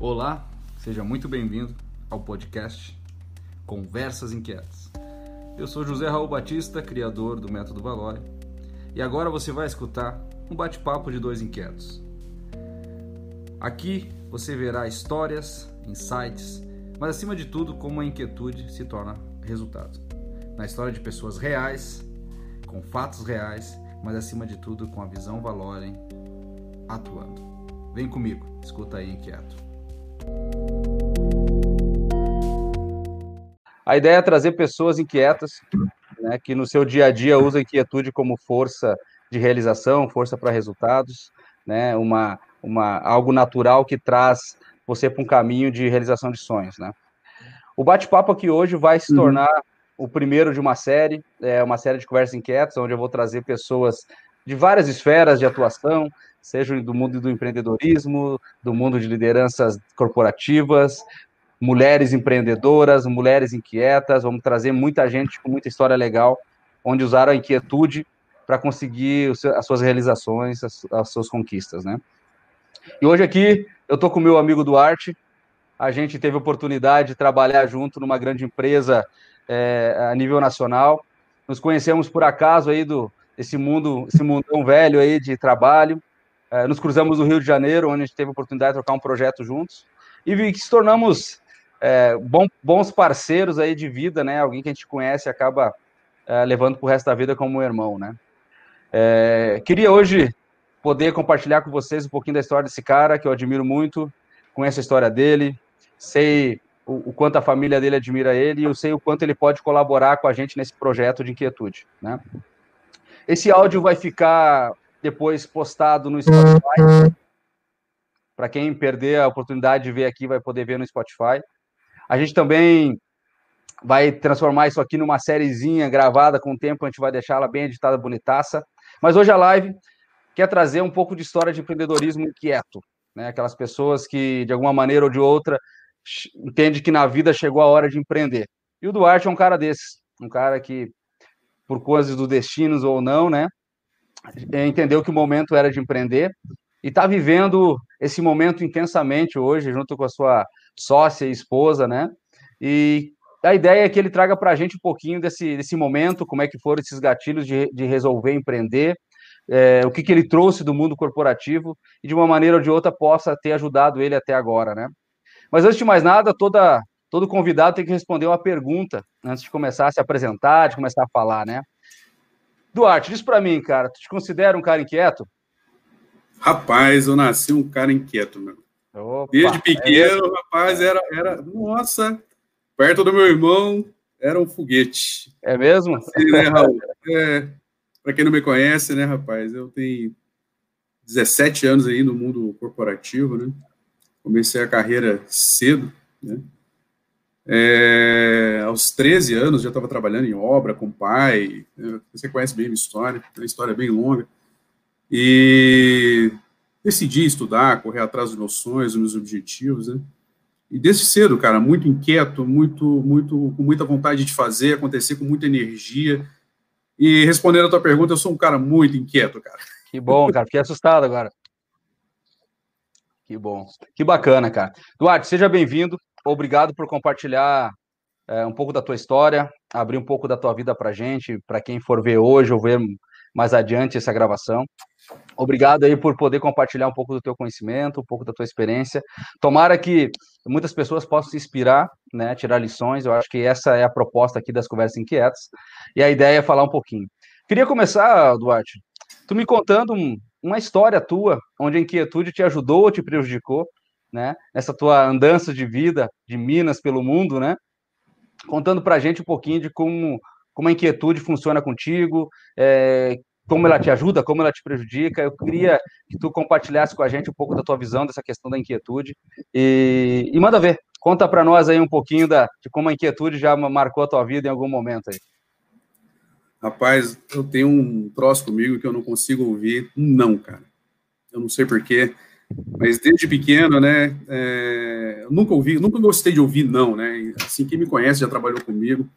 Olá, seja muito bem-vindo ao podcast Conversas Inquietas. Eu sou José Raul Batista, criador do Método Valore, e agora você vai escutar um bate-papo de dois inquietos. Aqui você verá histórias, insights, mas acima de tudo como a inquietude se torna resultado. Na história de pessoas reais, com fatos reais, mas acima de tudo com a visão Valore atuando. Vem comigo, escuta aí inquieto. A ideia é trazer pessoas inquietas, né, que no seu dia a dia usam inquietude como força de realização, força para resultados, né, uma, uma, algo natural que traz você para um caminho de realização de sonhos. Né. O bate-papo aqui hoje vai se uhum. tornar uhum. o primeiro de uma série, é uma série de conversas inquietas, onde eu vou trazer pessoas de várias esferas de atuação, seja do mundo do empreendedorismo, do mundo de lideranças corporativas, mulheres empreendedoras, mulheres inquietas. Vamos trazer muita gente com muita história legal, onde usaram a inquietude para conseguir as suas realizações, as, as suas conquistas, né? E hoje aqui eu estou com o meu amigo Duarte. A gente teve oportunidade de trabalhar junto numa grande empresa é, a nível nacional. Nos conhecemos por acaso aí do esse mundo, esse mundão velho aí de trabalho. É, nos cruzamos no Rio de Janeiro, onde a gente teve oportunidade de trocar um projeto juntos. E que se tornamos é, bons parceiros aí de vida, né? Alguém que a gente conhece acaba levando para o resto da vida como um irmão, né? Queria hoje poder compartilhar com vocês um pouquinho da história desse cara que eu admiro muito, conheço a história dele, sei o, o, quanto a família dele admira ele e eu sei o quanto ele pode colaborar com a gente nesse projeto de inquietude, né? Esse áudio vai ficar depois postado no Spotify. Para quem perder a oportunidade de ver aqui, vai poder ver no Spotify. A gente também vai transformar isso aqui numa sériezinha gravada com o tempo, a gente vai deixar ela bem editada, bonitaça. Mas hoje a live quer trazer um pouco de história de empreendedorismo inquieto, né? Aquelas pessoas que, de alguma maneira ou de outra, entende que na vida chegou a hora de empreender. E o Duarte é um cara desse, um cara que, por coisas do destinos ou não, né? Entendeu que o momento era de empreender e está vivendo esse momento intensamente hoje, junto com a sua sócia e esposa, né? E a ideia é que ele traga para a gente um pouquinho desse, desse momento, como é que foram esses gatilhos de, de resolver empreender, é, o que, que ele trouxe do mundo corporativo e de uma maneira ou de outra possa ter ajudado ele até agora, né? Mas antes de mais nada, toda, todo convidado tem que responder uma pergunta antes de começar a se apresentar, de começar a falar, né? Duarte, diz para mim, cara, tu te considera um cara inquieto? Rapaz, eu nasci um cara inquieto, meu. Opa, Desde pequeno, é rapaz, era, era, nossa, perto do meu irmão, era um foguete. É mesmo? Assim, né, Raul? É, para quem não me conhece, né, rapaz, eu tenho 17 anos aí no mundo corporativo, né? Comecei a carreira cedo, né? É, aos 13 anos já estava trabalhando em obra com o pai. Né? Você conhece bem a minha história, é uma história bem longa. E decidi estudar, correr atrás dos meus sonhos, dos meus objetivos, né? E desde cedo, cara, muito inquieto, muito, muito, com muita vontade de fazer acontecer, com muita energia. E respondendo a tua pergunta, eu sou um cara muito inquieto, cara. Que bom, cara, fiquei assustado agora. Que bom, que bacana, cara. Duarte, seja bem-vindo. Obrigado por compartilhar é, um pouco da tua história, abrir um pouco da tua vida para gente, para quem for ver hoje ou ver mais adiante essa gravação. Obrigado aí por poder compartilhar um pouco do teu conhecimento, um pouco da tua experiência. Tomara que muitas pessoas possam se inspirar, né, tirar lições. Eu acho que essa é a proposta aqui das conversas inquietas. E a ideia é falar um pouquinho. Queria começar, Duarte, tu me contando um, uma história tua, onde a inquietude te ajudou ou te prejudicou, né? Nessa tua andança de vida de Minas pelo mundo, né? Contando para a gente um pouquinho de como, como a inquietude funciona contigo, é, como ela te ajuda, como ela te prejudica. Eu queria que tu compartilhasse com a gente um pouco da tua visão dessa questão da inquietude. E, e manda ver, conta para nós aí um pouquinho da, de como a inquietude já marcou a tua vida em algum momento aí. Rapaz, eu tenho um troço comigo que eu não consigo ouvir não, cara. Eu não sei porquê. Mas desde pequeno, né, é, nunca ouvi, nunca gostei de ouvir não, né? Assim, quem me conhece já trabalhou comigo,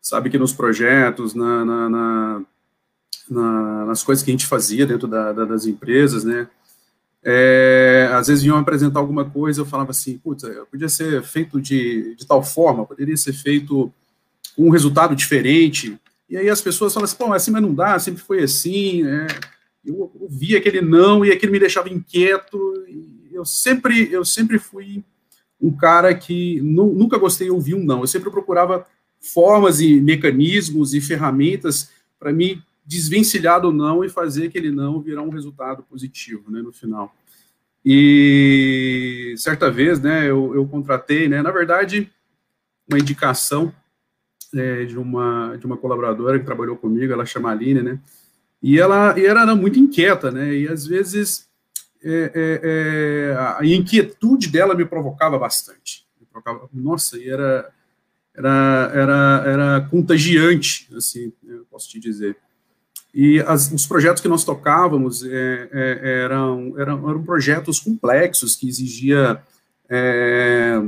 sabe que nos projetos, na, na, na, na nas coisas que a gente fazia dentro da, da, das empresas, né, é, às vezes vinham apresentar alguma coisa, eu falava assim, putz, podia ser feito de, de tal forma, poderia ser feito com um resultado diferente, e aí as pessoas falam assim, pô, assim, mas não dá, sempre foi assim, né? Eu ouvia aquele não e aquilo me deixava inquieto. eu sempre, eu sempre fui um cara que nunca gostei de ouvir um não. Eu sempre procurava formas e mecanismos e ferramentas para me desvencilhar do não e fazer aquele não virar um resultado positivo, né, no final. E certa vez, né, eu, eu contratei, né, na verdade, uma indicação é, de uma de uma colaboradora que trabalhou comigo, ela chama Aline, né, e ela, e ela era muito inquieta, né? E às vezes é, é, é, a inquietude dela me provocava bastante. Me provocava, nossa, e era, era, era, era contagiante, assim, eu posso te dizer. E as, os projetos que nós tocávamos é, é, eram, eram, eram projetos complexos que exigia é,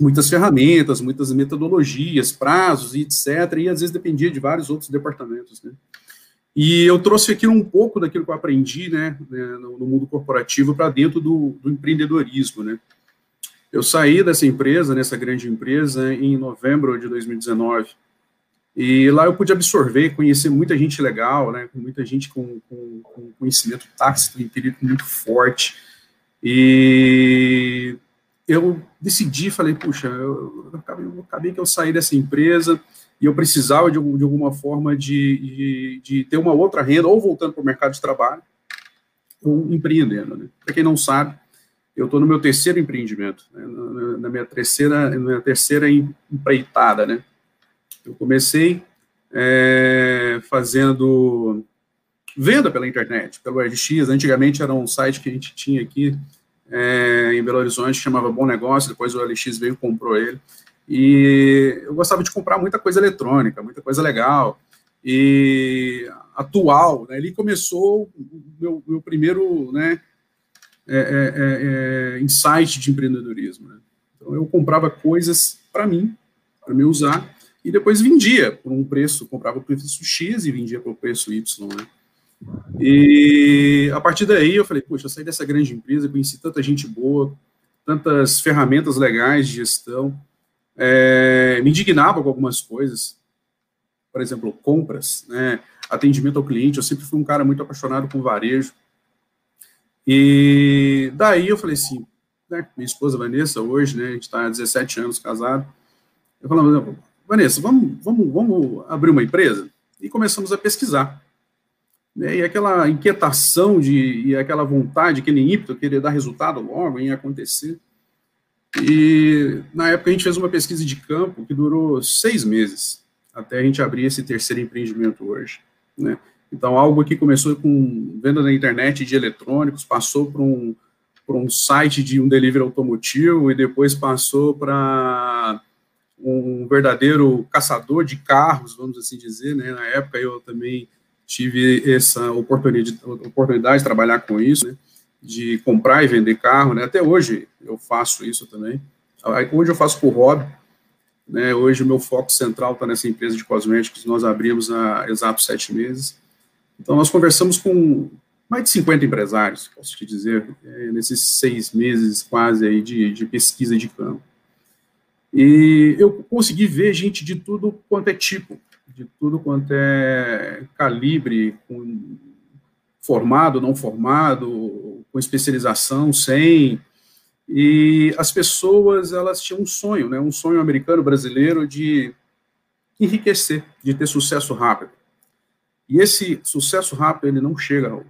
muitas ferramentas, muitas metodologias, prazos e etc. E às vezes dependia de vários outros departamentos, né? E eu trouxe aqui um pouco daquilo que eu aprendi né, né no, mundo corporativo para dentro do, do, empreendedorismo. Né. Eu saí dessa empresa, nessa grande empresa, em novembro de 2019. E lá eu pude absorver, conhecer muita gente legal, né, muita gente com, com, com conhecimento tácito, empírico muito forte. E eu decidi, falei, puxa, eu, eu, acabei, eu acabei que eu saí dessa empresa, e eu precisava de, de alguma forma de, de, de, ter uma outra renda, ou voltando para o mercado de trabalho, ou empreendendo. Né? Para quem não sabe, eu estou no meu terceiro empreendimento, né? na, na, minha terceira, na minha terceira empreitada. Né? Eu comecei é, fazendo venda pela internet, pelo RX. Antigamente era um site que a gente tinha aqui é, em Belo Horizonte, chamava Bom Negócio, depois o LX veio e comprou ele. E eu gostava de comprar muita coisa eletrônica, muita coisa legal. E atual, né, ali começou o meu, meu primeiro né, é, é, é, é, insight de empreendedorismo. Né? Então, eu comprava coisas para mim, para me usar, e depois vendia por um preço, comprava por preço X e vendia por preço Y. Né? E a partir daí eu falei, poxa, eu saí dessa grande empresa, conheci tanta gente boa, tantas ferramentas legais de gestão, é, me indignava com algumas coisas, por exemplo, compras, né, atendimento ao cliente. Eu sempre fui um cara muito apaixonado com varejo. E daí eu falei assim, né, minha esposa Vanessa, hoje, né, a gente está há 17 anos casado. Eu falei, Vanessa, vamos, vamos, vamos abrir uma empresa? E começamos a pesquisar. Né, e aquela inquietação de, e aquela vontade, aquele ímpeto, querer dar resultado logo, em acontecer. E na época a gente fez uma pesquisa de campo que durou seis meses, até a gente abrir esse terceiro empreendimento hoje. Né? Então, algo que começou com venda na internet de eletrônicos, passou para um, um site de um delivery automotivo e depois passou para um verdadeiro caçador de carros, vamos assim dizer. Né? Na época eu também tive essa oportunidade, oportunidade de trabalhar com isso. Né? de comprar e vender carro, né? Até hoje eu faço isso também. Hoje eu faço por hobby, né? Hoje o meu foco central está nessa empresa de cosméticos. Nós abrimos há exatos sete meses. Então nós conversamos com mais de 50 empresários, posso te dizer, é, nesses seis meses quase aí de, de pesquisa de campo. E eu consegui ver gente de tudo quanto é tipo, de tudo quanto é calibre, formado, não formado, com especialização, sem. E as pessoas, elas tinham um sonho, né, um sonho americano, brasileiro, de enriquecer, de ter sucesso rápido. E esse sucesso rápido, ele não chega, Raul.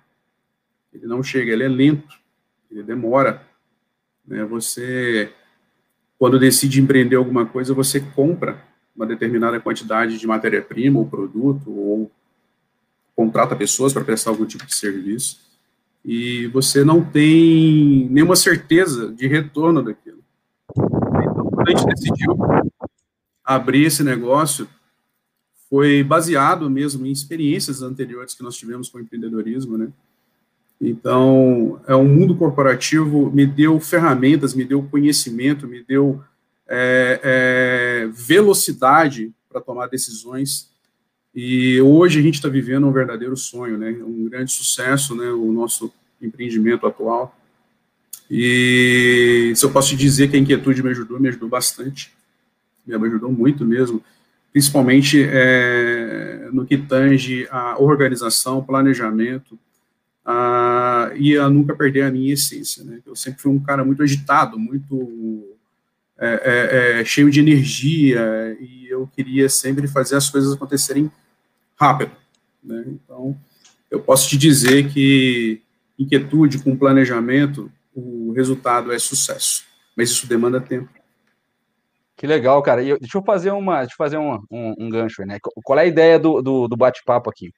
Ele não chega, ele é lento, ele demora. Né? Você, quando decide empreender alguma coisa, você compra uma determinada quantidade de matéria-prima, ou produto, ou contrata pessoas para prestar algum tipo de serviço e você não tem nenhuma certeza de retorno daquilo. Então, quando a gente decidiu abrir esse negócio, foi baseado mesmo em experiências anteriores que nós tivemos com o empreendedorismo, né? Então, é um mundo corporativo me deu ferramentas, me deu conhecimento, me deu é, é, velocidade para tomar decisões. E hoje a gente está vivendo um verdadeiro sonho, né? Um grande sucesso, né? O nosso empreendimento atual. E se eu posso dizer que a inquietude me ajudou, me ajudou bastante, me ajudou muito mesmo, principalmente é, no que tange a organização, planejamento, a, e a nunca perder a minha essência. Né? Eu sempre fui um cara muito agitado, muito é, é, é, cheio de energia, e eu queria sempre fazer as coisas acontecerem rápido. Né? Então, eu posso te dizer que inquietude com planejamento o resultado é sucesso. Mas isso demanda tempo. Que legal, cara. E deixa eu fazer uma, deixa eu fazer um, um, um gancho, né? Qual é a ideia do, do, do bate-papo aqui?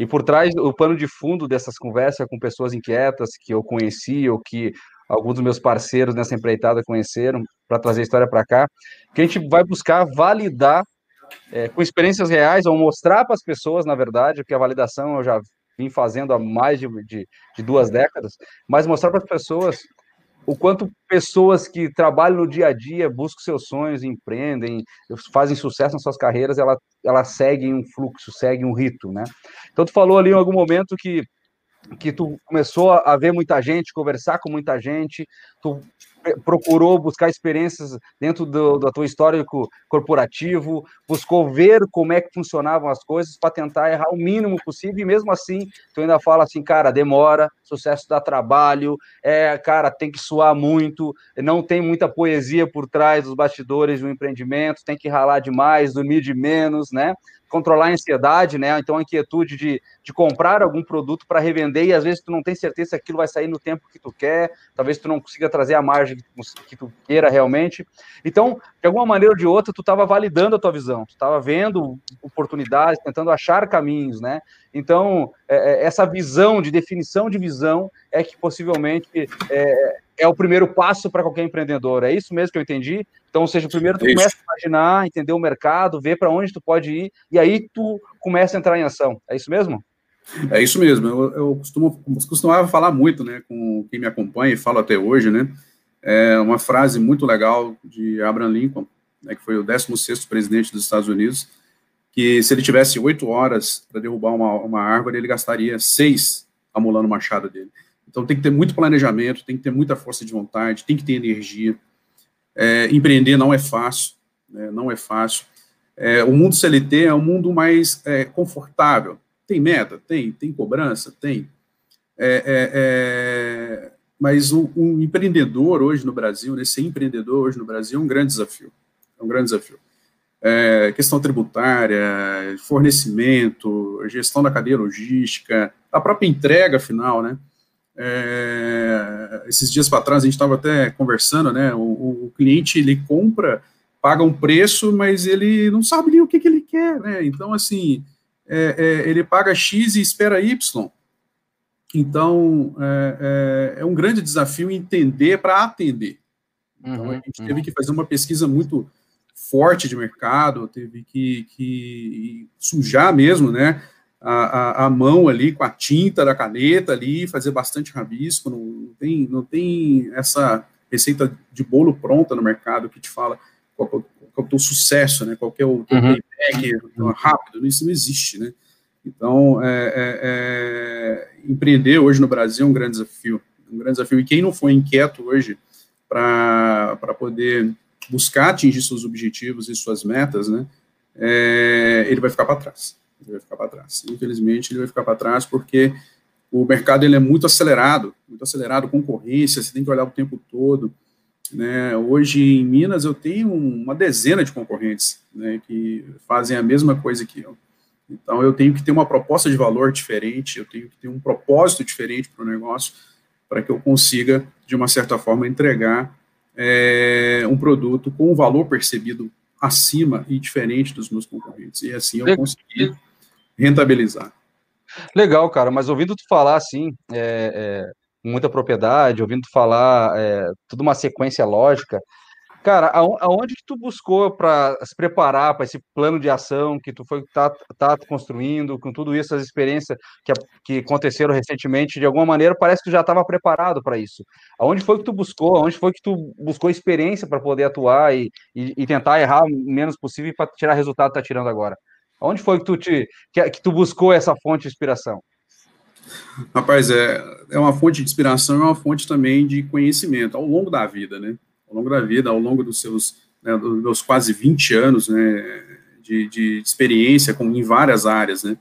E por trás, o pano de fundo dessas conversas com pessoas inquietas que eu conheci ou que alguns dos meus parceiros nessa empreitada conheceram para trazer a história para cá, que a gente vai buscar validar é, com experiências reais ou mostrar para as pessoas, na verdade, porque a validação eu já vim fazendo há mais de, de, de duas décadas, mas mostrar para as pessoas o quanto pessoas que trabalham no dia a dia, buscam seus sonhos, empreendem, fazem sucesso nas suas carreiras, elas ela seguem um fluxo, seguem um rito, né? Então, tu falou ali em algum momento que que tu começou a ver muita gente, conversar com muita gente, tu procurou buscar experiências dentro do, da tua histórico corporativo, buscou ver como é que funcionavam as coisas para tentar errar o mínimo possível, e mesmo assim, tu ainda fala assim, cara, demora, sucesso dá trabalho, é, cara, tem que suar muito, não tem muita poesia por trás dos bastidores do empreendimento, tem que ralar demais, dormir de menos, né? controlar a ansiedade, né? Então a inquietude de, de comprar algum produto para revender e às vezes tu não tem certeza se aquilo vai sair no tempo que tu quer, talvez tu não consiga trazer a margem que tu, que tu queira realmente. Então, de alguma maneira ou de outra, tu estava validando a tua visão, tu estava vendo oportunidades, tentando achar caminhos, né? Então, é, é, essa visão de definição de visão é que possivelmente é, é o primeiro passo para qualquer empreendedor. É isso mesmo que eu entendi? Então, ou seja, primeiro tu começa a imaginar, entender o mercado, ver para onde tu pode ir, e aí tu começa a entrar em ação. É isso mesmo? É isso mesmo. Eu, eu costumo, costumava falar muito né, com quem me acompanha e falo até hoje, né? É uma frase muito legal de Abraham Lincoln, né, que foi o 16º presidente dos Estados Unidos, que se ele tivesse oito horas para derrubar uma, uma árvore, ele gastaria seis amolando o machado dele. Então tem que ter muito planejamento, tem que ter muita força de vontade, tem que ter energia. É, empreender não é fácil, né, não é fácil. É, o mundo CLT é um mundo mais é, confortável. Tem meta? Tem. Tem cobrança? Tem. É, é, é, mas o, um empreendedor hoje no Brasil, né, ser empreendedor hoje no Brasil é um grande desafio. É um grande desafio é, questão tributária, fornecimento, gestão da cadeia logística, a própria entrega final, né? É, esses dias para trás a gente estava até conversando, né? O, o, cliente ele compra, paga um preço, mas ele não sabe nem o que, que ele quer, né? Então, assim, é, é, ele paga X e espera Y. Então, é, é, é um grande desafio entender para atender. Então, uhum, a gente uhum. teve que fazer uma pesquisa muito forte de mercado, teve que, que sujar mesmo, né, a, a, a, mão ali com a tinta da caneta ali, fazer bastante rabisco, não tem, não tem essa receita de bolo pronta no mercado que te fala qual, qual, qual é o teu sucesso, né, qual é o teu uhum. payback rápido, isso não existe, né, então, é, é, é, empreender hoje no Brasil é um grande desafio, um grande desafio, e quem não foi inquieto hoje para poder buscar atingir seus objetivos e suas metas, né, é, ele vai ficar para trás. Ele vai ficar para trás. Infelizmente, ele vai ficar para trás porque o mercado ele é muito acelerado, muito acelerado, concorrência, você tem que olhar o tempo todo. Né? Hoje, em Minas, eu tenho uma dezena de concorrentes né, que fazem a mesma coisa que eu. Então, eu tenho que ter uma proposta de valor diferente, eu tenho que ter um propósito diferente para o negócio, para que eu consiga, de uma certa forma, entregar é, um produto com um valor percebido acima e diferente dos meus concorrentes. E assim eu consegui rentabilizar. Legal, cara, mas ouvindo tu falar assim, é, é, muita propriedade, ouvindo tu falar é, tudo uma sequência lógica, Cara, aonde que tu buscou para se preparar para esse plano de ação que tu foi tá, tá construindo, com tudo isso, as experiências que, que aconteceram recentemente, de alguma maneira parece que tu já estava preparado para isso. Aonde foi que tu buscou? Aonde foi que tu buscou experiência para poder atuar e, e, e, tentar errar o menos possível para tirar resultado que tá tirando agora? Aonde foi que tu te que, que tu buscou essa fonte de inspiração? Rapaz, é, é uma fonte de inspiração é uma fonte também de conhecimento ao longo da vida, né? Ao longo da vida, ao longo dos seus né, dos meus quase 20 anos né, de, de experiência com, em várias áreas. Né.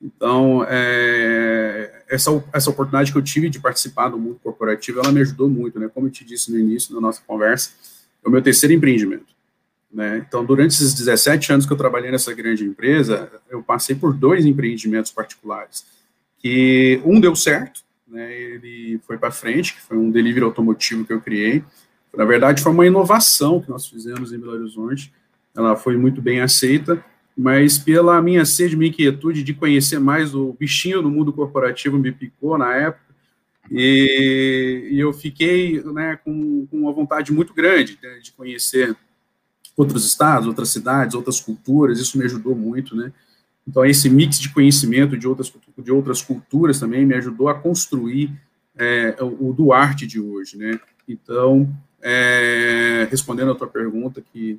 Então, é, essa, essa oportunidade que eu tive de participar do mundo corporativo, ela me ajudou muito, né? Como eu te disse no início da nossa conversa, é o meu terceiro empreendimento. Né? Então, durante esses 17 anos que eu trabalhei nessa grande empresa, eu passei por dois empreendimentos particulares, que um deu certo, né? ele foi para frente, que foi um delivery automotivo que eu criei, na verdade, foi uma inovação que nós fizemos em Belo Horizonte. Ela foi muito bem aceita, mas pela minha sede, minha inquietude de conhecer mais o bichinho do mundo corporativo me picou na época. E, e eu fiquei né, com, com, uma vontade muito grande né, de conhecer outros estados, outras cidades, outras culturas. Isso me ajudou muito, né? Então, esse mix de conhecimento de outras, de outras culturas também me ajudou a construir é, o, Duarte de hoje, né? Então, é, respondendo a tua pergunta, que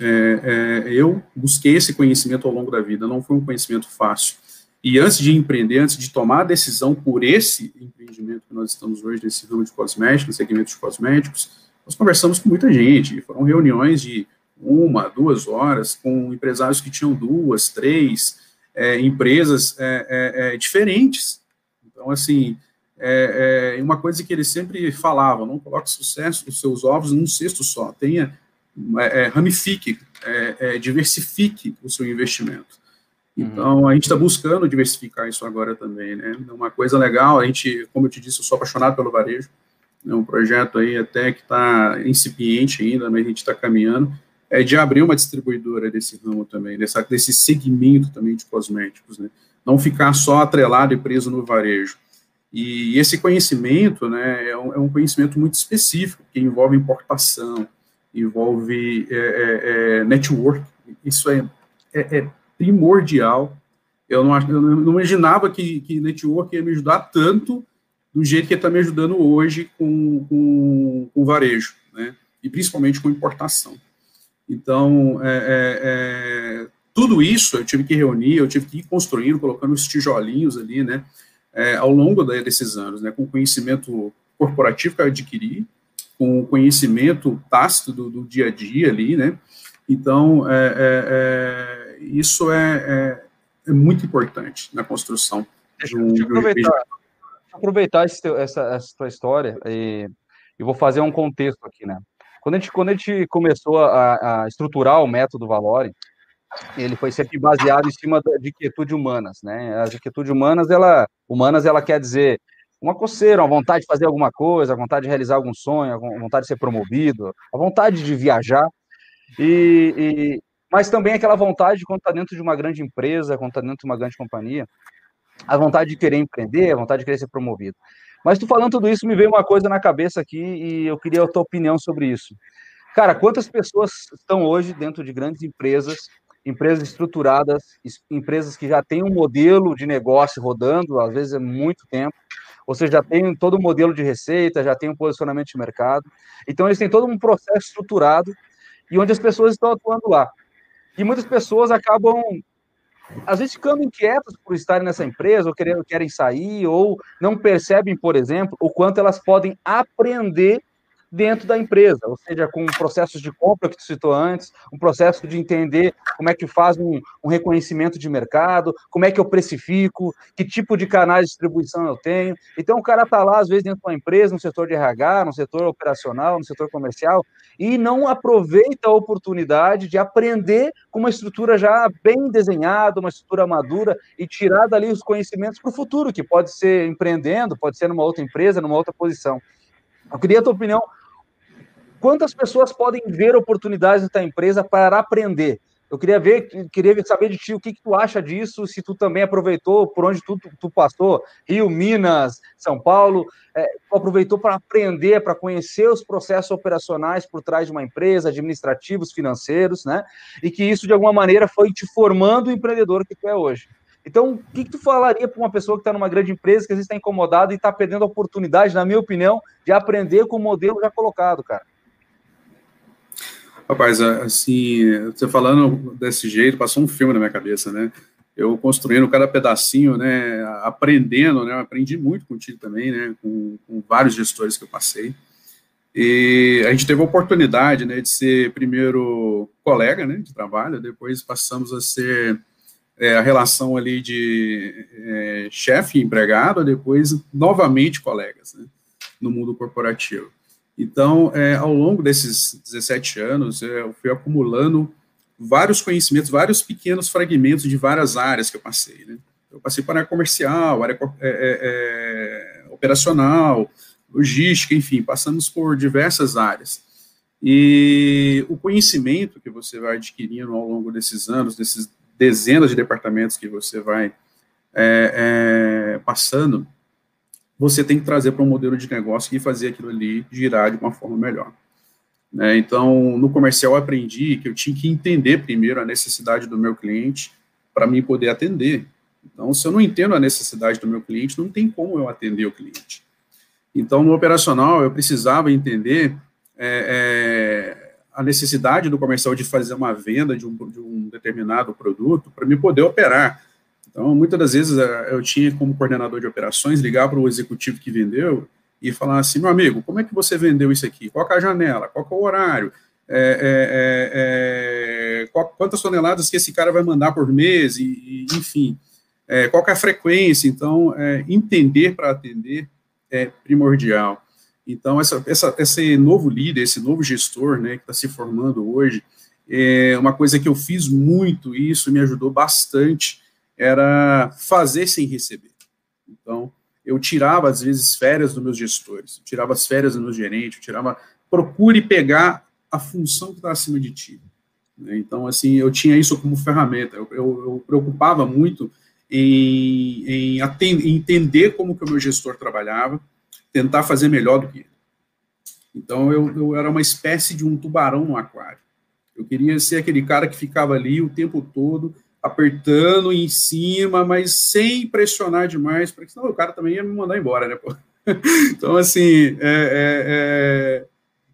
é, é, eu busquei esse conhecimento ao longo da vida, não foi um conhecimento fácil. E antes de empreender, antes de tomar a decisão por esse empreendimento que nós estamos hoje nesse ramo de cosméticos, segmento de cosméticos, nós conversamos com muita gente, foram reuniões de uma, duas horas, com empresários que tinham duas, três é, empresas é, é, diferentes. Então, assim, é, é, uma coisa que ele sempre falava, não coloque sucesso os seus ovos num cesto só, tenha, é, é ramifique, é, é, diversifique o seu investimento. Uhum. Então, a gente está buscando diversificar isso agora também, né? Uma coisa legal, a gente, como eu te disse, eu sou apaixonado pelo varejo, é um projeto aí até que está incipiente ainda, mas a gente está caminhando, é de abrir uma distribuidora desse ramo também, dessa, desse segmento também de cosméticos, né? Não ficar só atrelado e preso no varejo. E esse conhecimento né, é, um, é um conhecimento muito específico, que envolve importação, envolve é, é, é network, isso é, é, é, primordial. Eu não, eu não imaginava que, que network ia me ajudar tanto do jeito que está me ajudando hoje com, com, com varejo, né? e principalmente com importação. Então, tudo isso eu tive que reunir, eu tive que ir construindo, colocando os tijolinhos ali, né? É, ao longo desses anos, né, com o conhecimento corporativo que eu adquiri, com o conhecimento tácito do, do dia a dia ali, né, então é, é, é isso é, é, muito importante na construção. Deixa, um, deixa eu aproveitar, aproveitar esse, essa, essa tua história e, e vou fazer um contexto aqui, né, quando a gente, quando a gente começou a, a estruturar o método Valore, ele foi sempre baseado em cima de inquietude humanas, né? As inquietudes humanas, ela, humanas, ela quer dizer uma coceira, uma vontade de fazer alguma coisa, a vontade de realizar algum sonho, a vontade de ser promovido, a vontade de viajar, e, e mas também aquela vontade quando está dentro de uma grande empresa, quando está dentro de uma grande companhia, a vontade de querer empreender, a vontade de querer ser promovido. Mas tu falando tudo isso, me veio uma coisa na cabeça aqui e eu queria a tua opinião sobre isso. Cara, quantas pessoas estão hoje dentro de grandes empresas empresas estruturadas, empresas que já têm um modelo de negócio rodando, às vezes é muito tempo, ou seja, já tem todo um modelo de receita, já tem um posicionamento de mercado. Então, eles têm todo um processo estruturado e onde as pessoas estão atuando lá. E muitas pessoas acabam, às vezes, ficando inquietas por estarem nessa empresa, ou querendo, querem sair, ou não percebem, por exemplo, o quanto elas podem aprender dentro da empresa, ou seja, com processos de compra que tu citou antes, um processo de entender como é que faz um, um, reconhecimento de mercado, como é que eu precifico, que tipo de canais de distribuição eu tenho. Então, o cara está lá, às vezes, dentro de uma empresa, no setor de RH, no setor operacional, no setor comercial, e não aproveita a oportunidade de aprender com uma estrutura já bem desenhada, uma estrutura madura, e tirar dali os conhecimentos para o futuro, que pode ser empreendendo, pode ser numa outra empresa, numa outra posição. Eu queria a tua opinião Quantas pessoas podem ver oportunidades da empresa para aprender? Eu queria ver, queria saber de ti o que, que tu acha disso, se tu também aproveitou por onde tu, tu passou, Rio, Minas, São Paulo, é, tu aproveitou para aprender, para conhecer os processos operacionais por trás de uma empresa, administrativos, financeiros, né? E que isso de alguma maneira foi te formando o empreendedor que tu é hoje. Então, o que, que tu falaria para uma pessoa que está numa grande empresa, que às vezes está incomodada e está perdendo a oportunidade, na minha opinião, de aprender com o modelo já colocado, cara? Rapaz, assim, você falando desse jeito, passou um filme na minha cabeça, né? Eu construindo cada pedacinho, né? Aprendendo, né? Eu aprendi muito contigo também, né? Com, com, vários gestores que eu passei. E a gente teve a oportunidade, né? De ser primeiro colega, né? De trabalho, depois passamos a ser é, a relação ali de é, chefe e empregado, depois novamente colegas, né? No mundo corporativo. Então, é, ao longo desses 17 anos, é, eu fui acumulando vários conhecimentos, vários pequenos fragmentos de várias áreas que eu passei. Né? Eu passei para a área comercial, área é, é, é, operacional, logística, enfim, passamos por diversas áreas. E o conhecimento que você vai adquirindo ao longo desses anos, desses dezenas de departamentos que você vai é, passando, você tem que trazer para um modelo de negócio e fazer aquilo ali girar de uma forma melhor. Né? Então, no comercial, eu aprendi que eu tinha que entender primeiro a necessidade do meu cliente para mim poder atender. Então, se eu não entendo a necessidade do meu cliente, não tem como eu atender o cliente. Então, no operacional, eu precisava entender é, é, a necessidade do comercial de fazer uma venda de um, de um determinado produto para me poder operar. Então, muitas das vezes eh, eu tinha como coordenador de operações ligar para o executivo que vendeu e falar assim, meu amigo, como é que você vendeu isso aqui? Qual é a janela? Qual é o horário? É, é, é, qual, quantas toneladas que esse cara vai mandar por mês? E, e enfim, é, qual é a frequência? Então, é, entender para atender é primordial. Então, essa, essa, esse novo líder, esse novo gestor, né, que está se formando hoje, é uma coisa que eu fiz muito e isso me ajudou bastante era fazer sem receber. Então, eu tirava, às vezes, férias dos meus gestores, eu tirava as férias do meu gerente, eu tirava, procure pegar a função que está acima de ti. Né? Então, assim, eu tinha isso como ferramenta, eu, eu, eu preocupava muito em, em, atender, entender como que o meu gestor trabalhava, tentar fazer melhor do que ele. Então, eu, eu era uma espécie de um tubarão no aquário. Eu queria ser aquele cara que ficava ali o tempo todo, apertando em cima, mas sem pressionar demais, porque senão o cara também ia me mandar embora, né? Pô? Então, assim, é, é, é,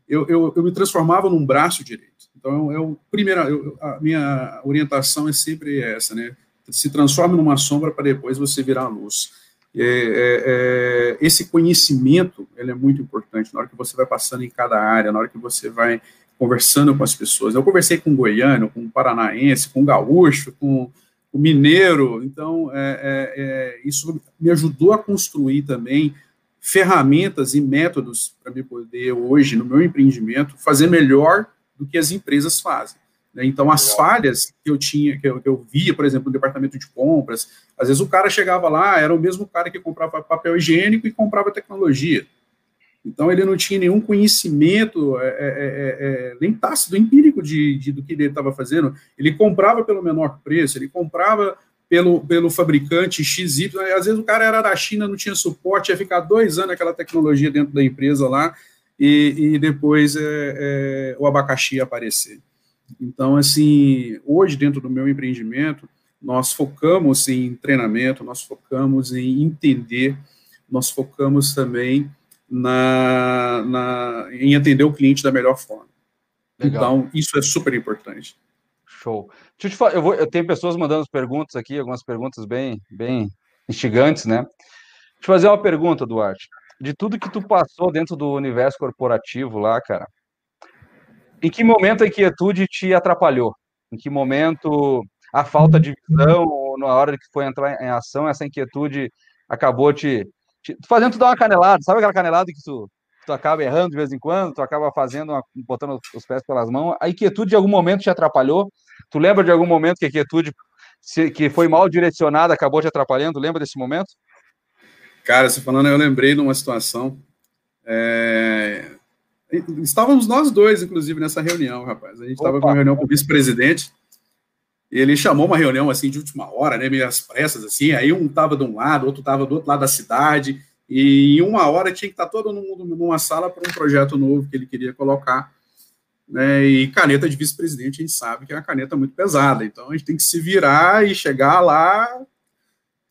eu, eu, eu, me transformava num braço direito. Então, eu, primeira, eu, a minha orientação é sempre essa, né? Se transforme numa sombra para depois você virar a luz. É, é, é, esse conhecimento ele é muito importante na hora que você vai passando em cada área, na hora que você vai conversando com as pessoas. Eu conversei com goiano, com paranaense, com gaúcho, com o mineiro. Então, é, é, é, isso me ajudou a construir também ferramentas e métodos para me poder, hoje, no meu empreendimento, fazer melhor do que as empresas fazem. Né? Então, as falhas que eu tinha, que eu, que eu via, por exemplo, no departamento de compras, às vezes o cara chegava lá, era o mesmo cara que comprava papel higiênico e comprava tecnologia. Então, ele não tinha nenhum conhecimento, é, é, é, é nem tácito, empírico de, de, do que ele estava fazendo. Ele comprava pelo menor preço, ele comprava pelo, pelo fabricante XY. Às vezes o cara era da China, não tinha suporte, ia ficar dois anos aquela tecnologia dentro da empresa lá, e, e depois é, é, o abacaxi ia aparecer. Então, assim, hoje, dentro do meu empreendimento, nós focamos em treinamento, nós focamos em entender, nós focamos também na, na, em atender o cliente da melhor forma. Legal. Então, isso é super importante. Show. Deixa eu te falar, eu, vou, eu tenho pessoas mandando perguntas aqui, algumas perguntas bem, bem instigantes, né? Deixa eu fazer uma pergunta, Duarte. De tudo que tu passou dentro do universo corporativo lá, cara, em que momento a inquietude te atrapalhou? Em que momento a falta de visão, ou na hora que foi entrar em ação, essa inquietude acabou te, fazendo tu dar uma canelada, sabe aquela canelada que tu, tu acaba errando de vez em quando, tu acaba fazendo, uma, botando os pés pelas mãos, a inquietude de algum momento te atrapalhou? Tu lembra de algum momento que a inquietude se, que foi mal direcionada acabou te atrapalhando? Lembra desse momento? Cara, você falando, eu lembrei de uma situação. É... Estávamos nós dois, inclusive, nessa reunião, rapaz. A gente estava com uma reunião com o vice-presidente ele chamou uma reunião assim de última hora, né, meio às pressas assim, aí um estava de um lado, outro estava do outro lado da cidade, e em uma hora tinha que estar tá todo mundo numa sala para um projeto novo que ele queria colocar, né, e caneta de vice-presidente, a gente sabe que é uma caneta muito pesada, então a gente tem que se virar e chegar lá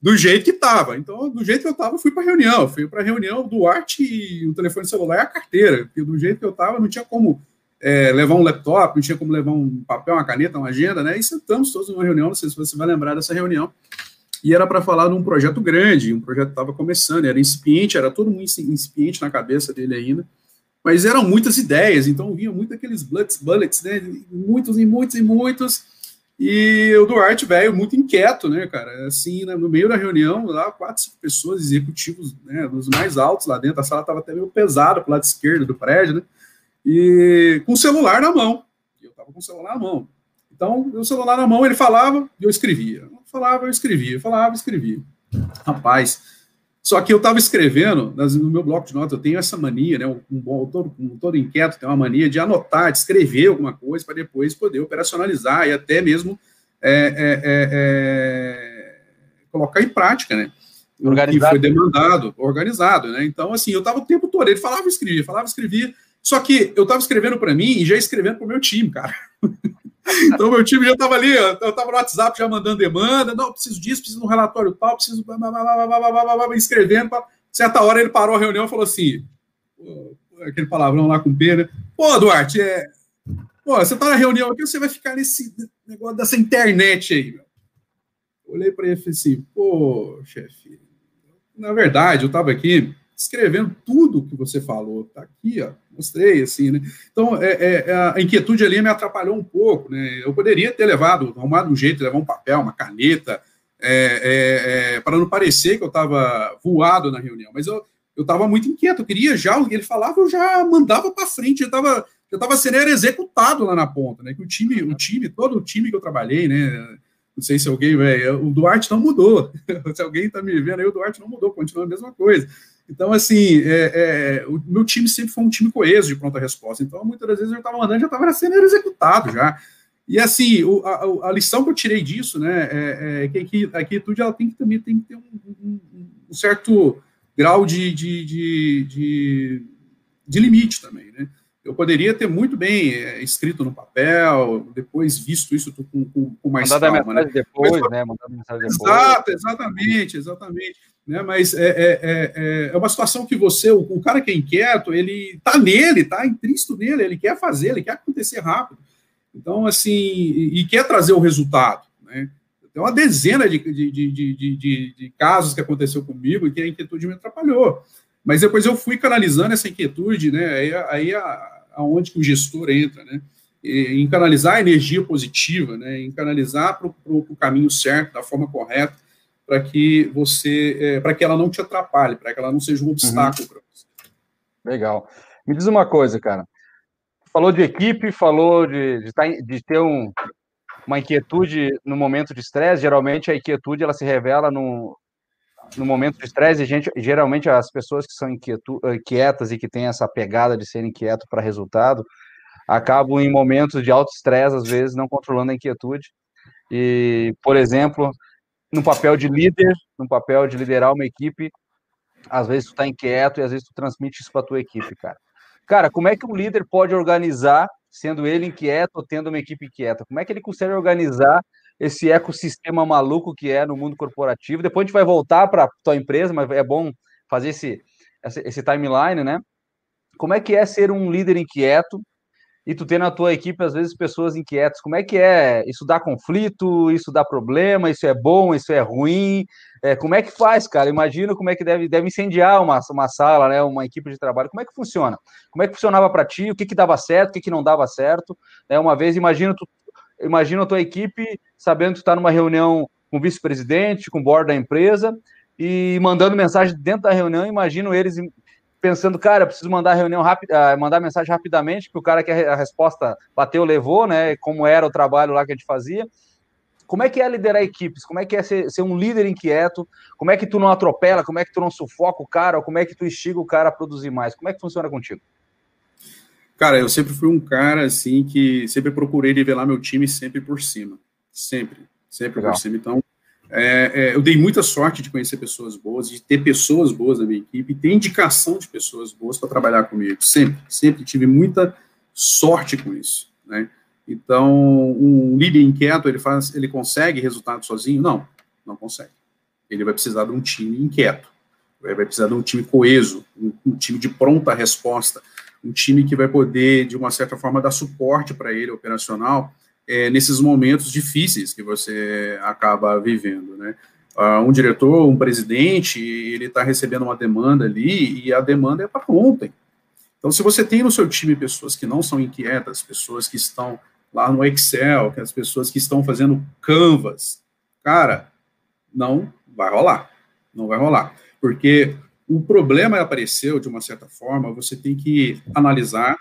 do jeito que estava. Então, do jeito que eu estava, fui para a reunião, fui para a reunião do arte e o telefone celular e a carteira, porque do jeito que eu estava, não tinha como é, levar um laptop, não tinha como levar um papel, uma caneta, uma agenda, né? E sentamos todos numa reunião, não sei se você vai lembrar dessa reunião. E era para falar de um projeto grande, um projeto que estava começando, era incipiente, era todo mundo incipiente na cabeça dele ainda, mas eram muitas ideias, então vinha muito aqueles bullets, bullets, né? Muitos e muitos e muitos. E o Duarte, velho, muito inquieto, né, cara? Assim, né, no meio da reunião, lá, quatro, cinco pessoas, executivos, né, dos mais altos lá dentro, a sala estava até meio pesada pro lado esquerdo do prédio, né? E com o celular na mão. Eu estava com o celular na mão. Então, o celular na mão, ele falava e eu escrevia. Eu falava, eu escrevia. Falava, eu escrevia. Rapaz, só que eu estava escrevendo, no meu bloco de notas, eu tenho essa mania, né? Um, um, todo, um todo inquieto tem uma mania de anotar, de escrever alguma coisa para depois poder operacionalizar e até mesmo é, é, é, é colocar em prática, né? Organizado. O que foi demandado, organizado, né? Então, assim, eu estava o tempo todo, ele falava, escrevia, falava, escrevia, só que eu estava escrevendo para mim e já escrevendo para o meu time, cara. então, meu time já estava ali, eu estava no WhatsApp já mandando demanda, não, preciso disso, preciso de um relatório tal, preciso. escrevendo. Certa hora ele parou a reunião e falou assim: aquele palavrão lá com pena. Né? Pô, Duarte, é. Pô, você está na reunião aqui, você vai ficar nesse negócio dessa internet aí, meu. Olhei para ele e falei assim: pô, chefe, na verdade, eu estava aqui escrevendo tudo que você falou. Tá aqui, ó, mostrei assim, né? Então, é, é, é, a inquietude ali me atrapalhou um pouco, né? Eu poderia ter levado, arrumado um jeito, levar um papel, uma caneta, é, é, é para não parecer que eu estava voado na reunião, mas eu eu estava muito inquieto, eu queria já, ele falava, eu já mandava para frente, eu estava eu estava sendo executado lá na ponta, né? Que o time, o time, todo o time que eu trabalhei, né? Não sei se alguém, velho, o Duarte não mudou. se alguém está me vendo aí, o Duarte não mudou, continua a mesma coisa. Então, assim, é, é, o meu time sempre foi um time coeso de pronta resposta. Então, muitas das vezes eu estava mandando, já estava sendo executado já. E assim, o, a, a, lição que eu tirei disso, né, é, é que a quietude ela tem que também tem que ter um, um, um certo grau de, de, de, de, de limite também, né? eu poderia ter muito bem é, escrito no papel, depois visto isso com, com, com mais Mandar calma. Mensagem né? depois, Mas, né? Mandar mensagem depois. Exato, exatamente, exatamente. Né? Mas é, é, é, é uma situação que você, o, o, cara que é inquieto, ele tá nele, tá intrínseco nele, ele quer fazer, ele quer acontecer rápido. Então, assim, e, e quer trazer o resultado, né? Tem uma dezena de, de, de, de, de casos que aconteceu comigo e que a inquietude me atrapalhou. Mas depois eu fui canalizando essa inquietude, né? Aí, aí a, aonde que o gestor entra, né? em canalizar a energia positiva, né? em canalizar para o caminho certo, da forma correta, para que você, é, para que ela não te atrapalhe, para que ela não seja um obstáculo uhum. para você. Legal. Me diz uma coisa, cara. Falou de equipe, falou de, de, tá, de ter um, uma inquietude no momento de estresse. Geralmente a inquietude ela se revela no, no momento de estresse, gente, geralmente as pessoas que são inquietu, inquietas e que têm essa pegada de ser inquieto para resultado, acabam em momentos de alto estresse, às vezes, não controlando a inquietude. E, por exemplo, no papel de líder, no papel de liderar uma equipe, às vezes tu está inquieto e às vezes tu transmite isso para tua equipe, cara. Cara, como é que um líder pode organizar, sendo ele inquieto ou tendo uma equipe inquieta? Como é que ele consegue organizar esse ecossistema maluco que é no mundo corporativo. Depois a gente vai voltar para tua empresa, mas é bom fazer esse, esse timeline, né? Como é que é ser um líder inquieto e tu ter na tua equipe, às vezes, pessoas inquietas? Como é que é? Isso dá conflito? Isso dá problema? Isso é bom? Isso é ruim? É, como é que faz, cara? Imagina como é que deve, deve incendiar uma, uma sala, né? Uma equipe de trabalho. Como é que funciona? Como é que funcionava para ti? O que, que dava certo? O que, que não dava certo? É, uma vez, imagina tu imagina a tua equipe sabendo que tu está numa reunião com o vice-presidente, com o board da empresa, e mandando mensagem dentro da reunião, imagino eles pensando, cara, eu preciso mandar reunião rápida, ah, mandar mensagem rapidamente, porque o cara quer a resposta bateu, levou, né? Como era o trabalho lá que a gente fazia. Como é que é liderar equipes? Como é que é ser, ser, um líder inquieto? Como é que tu não atropela? Como é que tu não sufoca o cara? Ou como é que tu instiga o cara a produzir mais? Como é que funciona contigo? Cara, eu sempre fui um cara assim que sempre procurei nivelar meu time sempre por cima. sempre, sempre Legal. por cima. Então, é, é, eu dei muita sorte de conhecer pessoas boas, de ter pessoas boas na minha equipe, ter indicação de pessoas boas para trabalhar comigo, sempre, sempre tive muita sorte com isso, né? Então, um líder inquieto, ele faz, ele consegue resultado sozinho? Não, não consegue. Ele vai precisar de um time inquieto, vai precisar de um time coeso, um, um time de pronta resposta, um time que vai poder, de uma certa forma, dar suporte para ele operacional é, nesses momentos difíceis que você acaba vivendo, né? Uh, um diretor, um presidente, ele está recebendo uma demanda ali e a demanda é para ontem. Então, se você tem no seu time pessoas que não são inquietas, pessoas que estão lá no Excel, que as pessoas que estão fazendo canvas, cara, não vai rolar. Não vai rolar. Porque o problema apareceu de uma certa forma, você tem que analisar,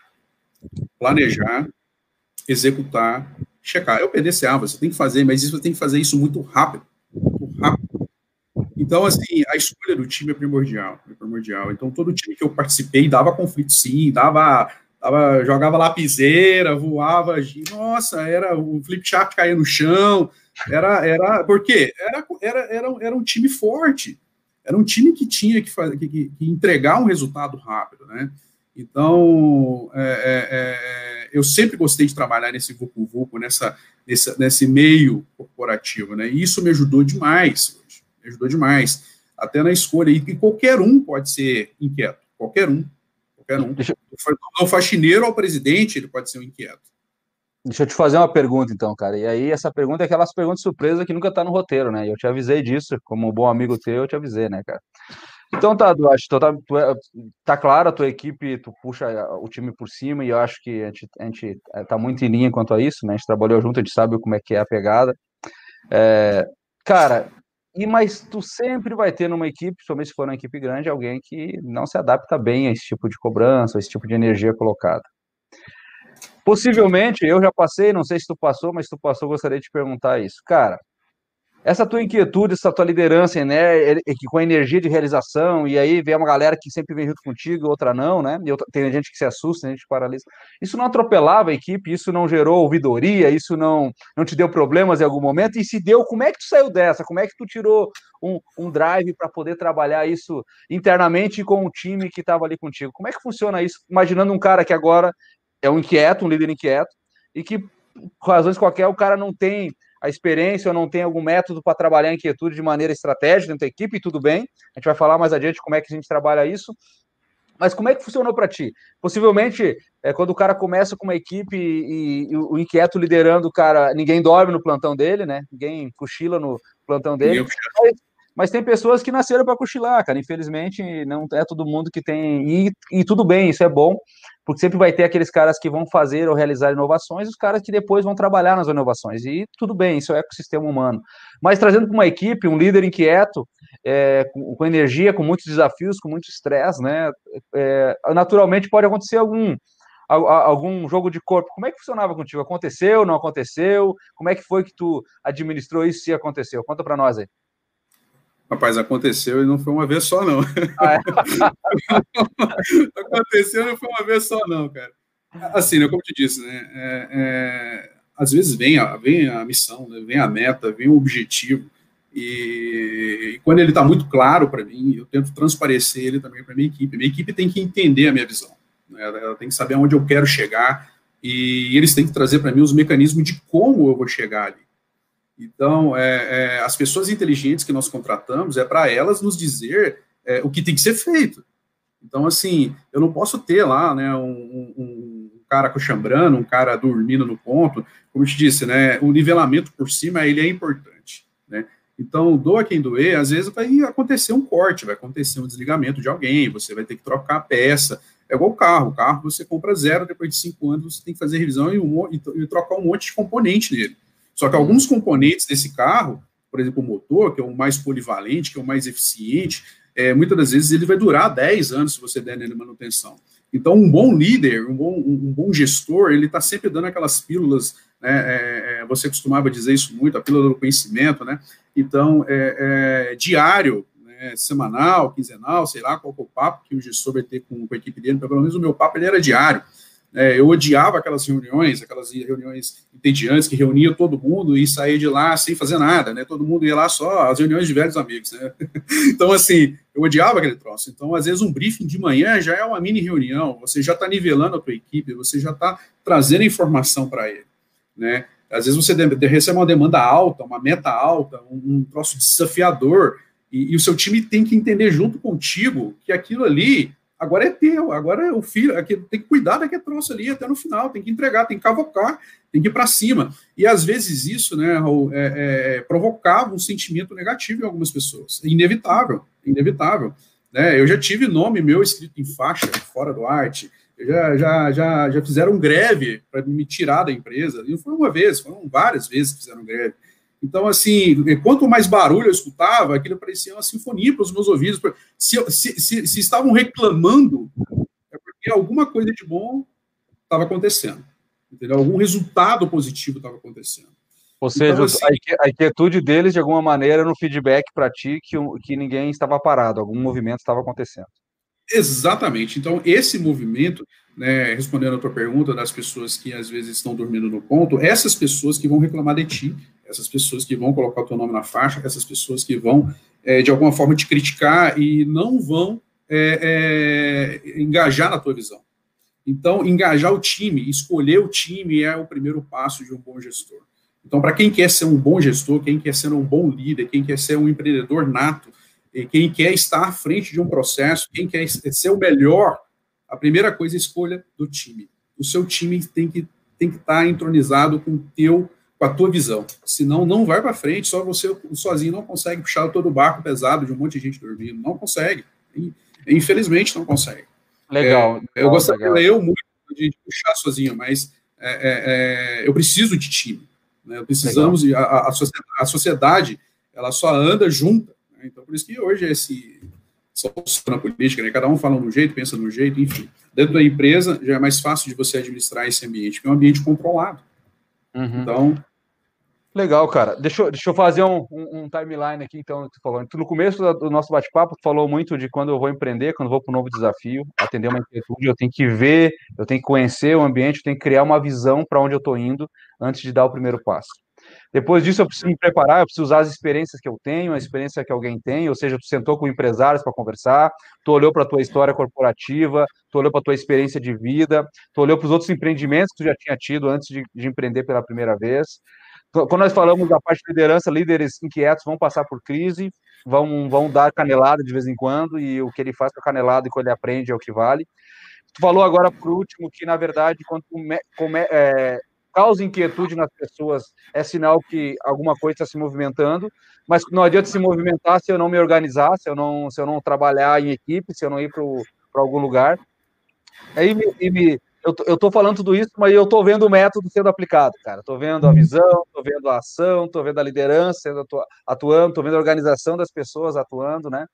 planejar, executar, checar. É o PDCA, você tem que fazer, mas isso você tem que fazer isso muito rápido. Muito rápido. Então, assim, a escolha do time é primordial, é primordial. Então, todo time que eu participei dava conflito sim, dava, dava jogava lapiseira, voava, nossa, era o flip chart caía no chão, era, era, por quê? Era, era, era, era um time forte, era um time que tinha que, fazer, que, que entregar um resultado rápido, né? Então, é, é, é, eu sempre gostei de trabalhar nesse vucu vucu, nessa, nesse, nesse meio corporativo, né? E isso me ajudou demais, me ajudou demais, até na escolha. E, e qualquer um pode ser inquieto, qualquer um, qualquer um. Deixa... Do faxineiro ao presidente, ele pode ser um inquieto. Deixa eu te fazer uma pergunta, então, cara. E aí, essa pergunta é aquelas perguntas surpresa que nunca tá no roteiro, né? Eu te avisei disso, como um bom amigo teu, eu te avisei, né, cara? Então tá, acho, tá, é, tá claro a tua equipe, tu puxa o time por cima e eu acho que a gente, a gente é, tá muito em linha quanto a isso, né? A gente trabalhou junto, a gente sabe como é que é a pegada. É, cara, e mas tu sempre vai ter numa equipe, principalmente se for uma equipe grande, alguém que não se adapta bem a esse tipo de cobrança, a esse tipo de energia colocada. Possivelmente, eu já passei, não sei se tu passou, mas se tu passou, gostaria de te perguntar isso. Cara, essa tua inquietude, essa tua liderança, né, com a energia de realização, e aí vem uma galera que sempre vem junto contigo, outra não, né? E tem gente que se assusta, tem gente que paralisa. Isso não atropelava a equipe, isso não gerou ouvidoria, isso não, não te deu problemas em algum momento, e se deu, como é que tu saiu dessa? Como é que tu tirou um, um drive para poder trabalhar isso internamente com o time que estava ali contigo? Como é que funciona isso? Imaginando um cara que agora é um inquieto, um líder inquieto, e que, por razões qualquer, o cara não tem a experiência ou não tem algum método para trabalhar a inquietude de maneira estratégica dentro da equipe, e tudo bem. A gente vai falar mais adiante como é que a gente trabalha isso. Mas como é que funcionou para ti? Possivelmente, é, quando o cara começa com uma equipe e, e, o inquieto liderando o cara, ninguém dorme no plantão dele, né? Ninguém cochila no plantão dele. Mas, mas tem pessoas que nasceram para cochilar, cara. Infelizmente, não é todo mundo que tem. E, e tudo bem, isso é bom porque sempre vai ter aqueles caras que vão fazer ou realizar inovações, os caras que depois vão trabalhar nas inovações. E tudo bem, isso é o ecossistema humano. Mas trazendo para uma equipe, um líder inquieto, é, com, com, energia, com muitos desafios, com muito estresse, né? É, naturalmente pode acontecer algum algum jogo de corpo. Como é que funcionava contigo? Aconteceu, não aconteceu? Como é que foi que tu administrou isso se aconteceu? Conta para nós aí. Rapaz, aconteceu e não foi uma vez só, não. Ah, é? aconteceu e não foi uma vez só, não, cara. Assim, né, como te disse, né, é, é, às vezes vem a, vem a missão, né, vem a meta, vem o objetivo, e, e quando ele está muito claro para mim, eu tento transparecer ele também para minha equipe. Minha equipe tem que entender a minha visão, né, ela, ela tem que saber aonde eu quero chegar, e eles têm que trazer para mim os mecanismos de como eu vou chegar ali. Então, é, é, as pessoas inteligentes que nós contratamos é para elas nos dizer é, o que tem que ser feito. Então, assim, eu não posso ter lá, né, um, um, cara coxambrando, um cara dormindo no ponto. Como eu te disse, né, o nivelamento por cima, ele é importante, né. Então, doa quem doer, às vezes vai acontecer um corte, vai acontecer um desligamento de alguém, você vai ter que trocar a peça. É igual o carro, o carro você compra zero, depois de cinco anos você tem que fazer revisão e, um, e trocar um monte de componente nele. Só que alguns componentes desse carro, por exemplo, o motor, que é o mais polivalente, que é o mais eficiente, é, muitas das vezes ele vai durar 10 anos se você der nele manutenção. Então, um bom líder, um bom, um bom gestor, ele está sempre dando aquelas pílulas, né, é, é, você costumava dizer isso muito, a pílula do conhecimento, né? Então, é, é diário, né, semanal, quinzenal, sei lá qual é o papo que o gestor vai ter com, com a equipe dele, pelo menos o meu papo ele era diário. É, eu odiava aquelas reuniões, aquelas reuniões entediantes que reuniam todo mundo e saía de lá sem fazer nada, né? Todo mundo ia lá só as reuniões de velhos amigos, né? então, assim, eu odiava aquele troço. Então, às vezes, um briefing de manhã já é uma mini reunião, você já está nivelando a tua equipe, você já está trazendo informação para ele, né? Às vezes você recebe uma demanda alta, uma meta alta, um, um troço desafiador, e, e o seu time tem que entender junto contigo que aquilo ali agora é teu, agora é o filho, aqui, tem que cuidar daquele troço ali até no final, tem que entregar, tem que cavocar, tem que ir para cima. E às vezes isso, né, Raul, é, é, provocava um sentimento negativo em algumas pessoas. É inevitável, é inevitável. Né? Eu já tive nome meu escrito em faixa, fora do arte, já, já, já, já fizeram greve para me tirar da empresa. E não foi uma vez, foram várias vezes que fizeram greve. Então, assim, quanto mais barulho eu escutava, aquilo parecia uma sinfonia para os meus ouvidos. Se, se, se, se, estavam reclamando, é porque alguma coisa de bom estava acontecendo. Entendeu? Algum resultado positivo estava acontecendo. Ou seja, então, assim, a inquietude deles, de alguma maneira, no feedback para ti que, que ninguém estava parado, algum movimento estava acontecendo. Exatamente. Então, esse movimento, né, respondendo a tua pergunta das pessoas que às vezes estão dormindo no ponto, essas pessoas que vão reclamar de ti, essas pessoas que vão colocar o teu nome na faixa, essas pessoas que vão, é, de alguma forma, te criticar e não vão é, é, engajar na tua visão. Então, engajar o time, escolher o time é o primeiro passo de um bom gestor. Então, para quem quer ser um bom gestor, quem quer ser um bom líder, quem quer ser um empreendedor nato, quem quer estar à frente de um processo, quem quer ser o melhor, a primeira coisa é a escolha do time. O seu time tem que, tem que estar entronizado com o teu com a tua visão. Senão, não vai para frente, só você sozinho não consegue puxar todo o barco pesado de um monte de gente dormindo. Não consegue. Infelizmente, não consegue. Legal. É, eu gostaria legal. eu muito de puxar sozinho, mas é, é, é, eu preciso de time. Né? Precisamos, a, a, sociedade, a, sociedade, ela só anda junta. Né? Então, por isso que hoje esse na política, né? cada um fala de um jeito, pensa de um jeito, enfim. Dentro da empresa, já é mais fácil de você administrar esse ambiente, porque é um ambiente controlado. Uhum. Então. Legal, cara. Deixa eu, deixa eu fazer um, um, um timeline aqui, então, tu falou. no começo do nosso bate-papo, tu falou muito de quando eu vou empreender, quando eu vou para um novo desafio, atender uma inquietude, eu tenho que ver, eu tenho que conhecer o ambiente, eu tenho que criar uma visão para onde eu estou indo antes de dar o primeiro passo. Depois disso, eu preciso me preparar, eu preciso usar as experiências que eu tenho, a experiência que alguém tem, ou seja, tu sentou com empresários para conversar, tu olhou para a tua história corporativa, tu olhou para a tua experiência de vida, tu olhou para os outros empreendimentos que tu já tinha tido antes de, de empreender pela primeira vez. Quando nós falamos da parte de liderança, líderes inquietos vão passar por crise, vão, vão dar canelada de vez em quando, e o que ele faz com a canelada e que ele aprende é o que vale. Tu falou agora, por último, que, na verdade, quando come, é, causa inquietude nas pessoas, é sinal que alguma coisa está se movimentando, mas não adianta se movimentar se eu não me organizar, se eu não, se eu não trabalhar em equipe, se eu não ir para algum lugar. Aí me, me, eu estou falando tudo isso, mas eu estou vendo o método sendo aplicado, cara. Estou vendo a visão, estou vendo a ação, estou vendo a liderança sendo atuando, estou vendo a organização das pessoas atuando, né?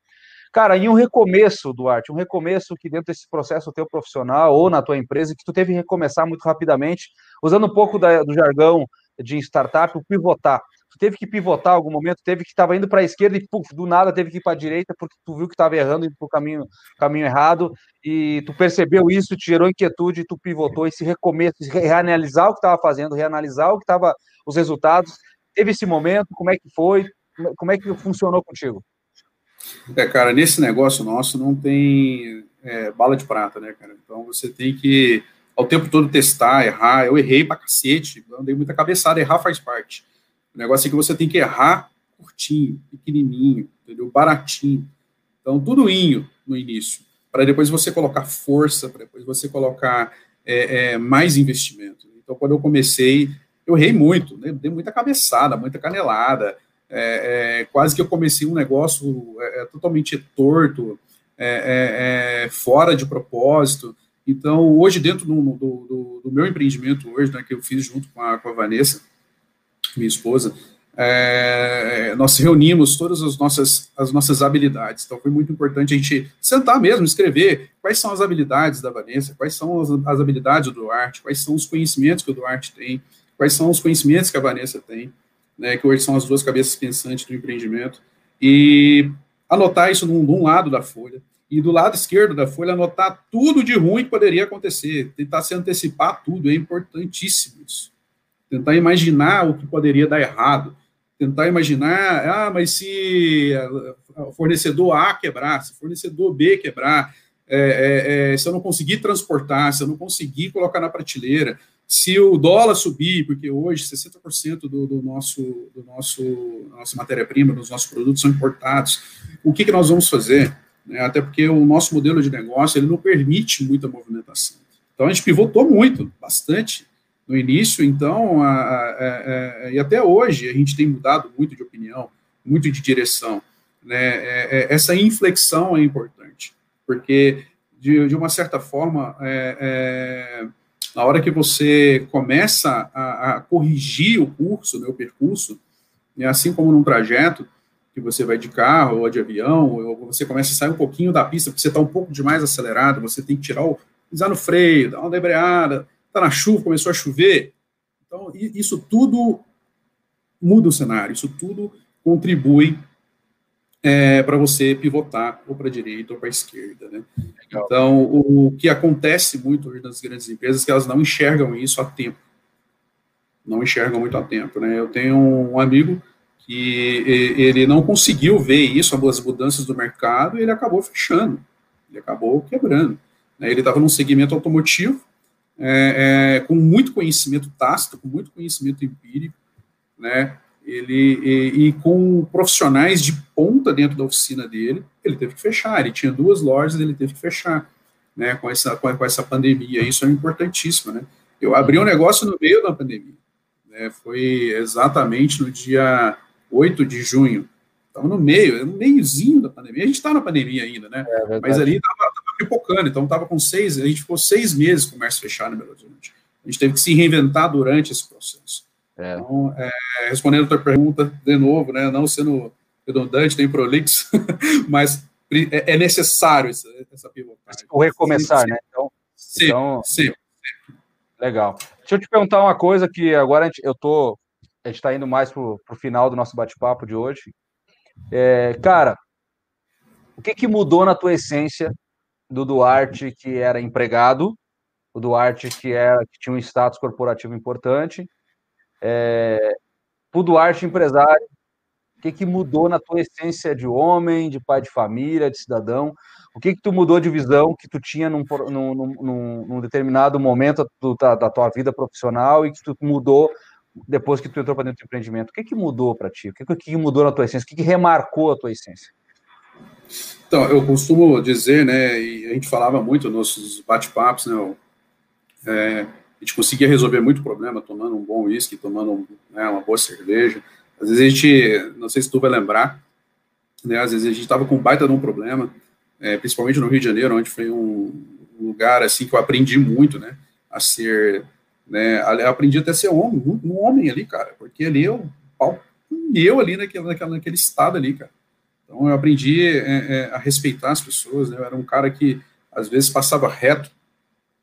Cara, em um recomeço, Duarte, um recomeço que dentro desse processo teu profissional ou na tua empresa, que tu teve que recomeçar muito rapidamente, usando um pouco da, do jargão de startup, o pivotar. Teve que pivotar em algum momento, teve que estava indo para a esquerda e puf, do nada teve que ir para a direita porque tu viu que estava errando indo para o caminho, caminho errado e tu percebeu isso, te gerou inquietude, tu pivotou esse recomeço, reanalisar o que estava fazendo, reanalisar o que estava os resultados. Teve esse momento, como é que foi? Como é que funcionou contigo? É, cara, nesse negócio nosso não tem é, bala de prata, né, cara? Então você tem que ao tempo todo testar, errar. Eu errei pra cacete, eu dei muita cabeçada, errar faz parte. O negócio é que você tem que errar curtinho, pequenininho, entendeu? Baratinho. Então, tudo inho no início, para depois você colocar força, para depois você colocar é, é, mais investimento. Então, quando eu comecei, eu errei muito, né? dei muita cabeçada, muita canelada, é, é, quase que eu comecei um negócio é, é totalmente torto, fora de propósito. Então, hoje, dentro do, do, do meu empreendimento, hoje, né, que eu fiz junto com a, com a Vanessa, minha esposa, é, nós reunimos todas as nossas, as nossas habilidades. Então, foi muito importante a gente sentar mesmo, escrever quais são as habilidades da Vanessa, quais são as, as habilidades do Duarte, quais são os conhecimentos que o Duarte tem, quais são os conhecimentos que a Vanessa tem né, que hoje são as duas cabeças pensantes do empreendimento, e anotar isso num lado da folha, e do lado esquerdo da folha anotar tudo de ruim que poderia acontecer, tentar se antecipar tudo, é importantíssimo isso. Tentar imaginar o que poderia dar errado, tentar imaginar, ah, mas se o fornecedor A quebrar, se o fornecedor B quebrar, é, é, é, se eu não conseguir transportar, se eu não conseguir colocar na prateleira, se o dólar subir, porque hoje 60% do, do nosso, do nosso nossa matéria-prima, dos nossos produtos são importados, o que, que nós vamos fazer? Né, até porque o nosso modelo de negócio ele não permite muita movimentação. Então a gente pivotou muito, bastante no início, então a, a, a, e até hoje a gente tem mudado muito de opinião, muito de direção. Né? É, é, essa inflexão é importante, porque de, de uma certa forma, é, é na hora que você começa a, corrigir o curso, né, o percurso, é assim como num trajeto, que você vai de carro ou de avião, ou você começa a sair um pouquinho da pista, porque você está um pouco demais acelerado, você tem que tirar o, pisar no freio, dar uma debreada, está na chuva, começou a chover. Então, isso tudo muda o cenário, isso tudo contribui é, para você pivotar ou para a direita ou para a esquerda. Né? Então, o, o, que acontece muito hoje nas grandes empresas é que elas não enxergam isso a tempo. Não enxergam muito a tempo. Né? Eu tenho um amigo que ele não conseguiu ver isso, as mudanças do mercado, e ele acabou fechando, ele acabou quebrando. Né? Ele estava num segmento automotivo, é, é, com muito conhecimento tácito, com muito conhecimento empírico, né? Ele, e, e, com profissionais de ponta dentro da oficina dele, ele teve que fechar. Ele tinha duas lojas, ele teve que fechar, né? Com essa, com, com essa pandemia, isso é importantíssimo, né? Eu abri um negócio no meio da pandemia, né? Foi exatamente no dia 8 de junho. Estava no meio, no meiozinho da pandemia. A gente está na pandemia ainda, né? É Mas ali estava pipocando, então estava com seis, a gente ficou seis meses com o comércio fechado em Belo Horizonte. A gente teve que se reinventar durante esse processo. É. Então, é, respondendo a tua pergunta, de novo, né, não sendo redundante, nem prolixo, mas é, é necessário essa, essa pivotagem. O recomeçar, sim, né? Então, sim, então, sim, Legal. Deixa eu te perguntar uma coisa que agora a gente, eu tô a gente está indo mais para o final do nosso bate-papo de hoje. É, cara, o que, que mudou na tua essência do Duarte que era empregado, o Duarte que, era, que tinha um status corporativo importante, é, o Duarte empresário, o que, que mudou na tua essência de homem, de pai de família, de cidadão? O que, que tu mudou de visão que tu tinha num, num, num, num determinado momento da, da, tua vida profissional e que tu mudou depois que tu entrou para dentro do empreendimento? O que, que mudou para ti? O que, que mudou na tua essência? O que, que remarcou a tua essência? Então, eu costumo dizer, né, e a gente falava muito nos nossos bate-papos, né, é, a gente conseguia resolver muito problema tomando um bom uísque, tomando né, uma boa cerveja. Às vezes a gente, não sei se tu vai lembrar, né, às vezes a gente estava com baita de um problema, é, principalmente no Rio de Janeiro, onde foi um, lugar, assim, que eu aprendi muito, né, a ser né? Eu aprendi até a ser homem, um homem ali, cara, porque ali eu, pau eu ali naquele, naquele estado ali, cara. Então eu aprendi é, é, a respeitar as pessoas, né? Eu era um cara que às vezes passava reto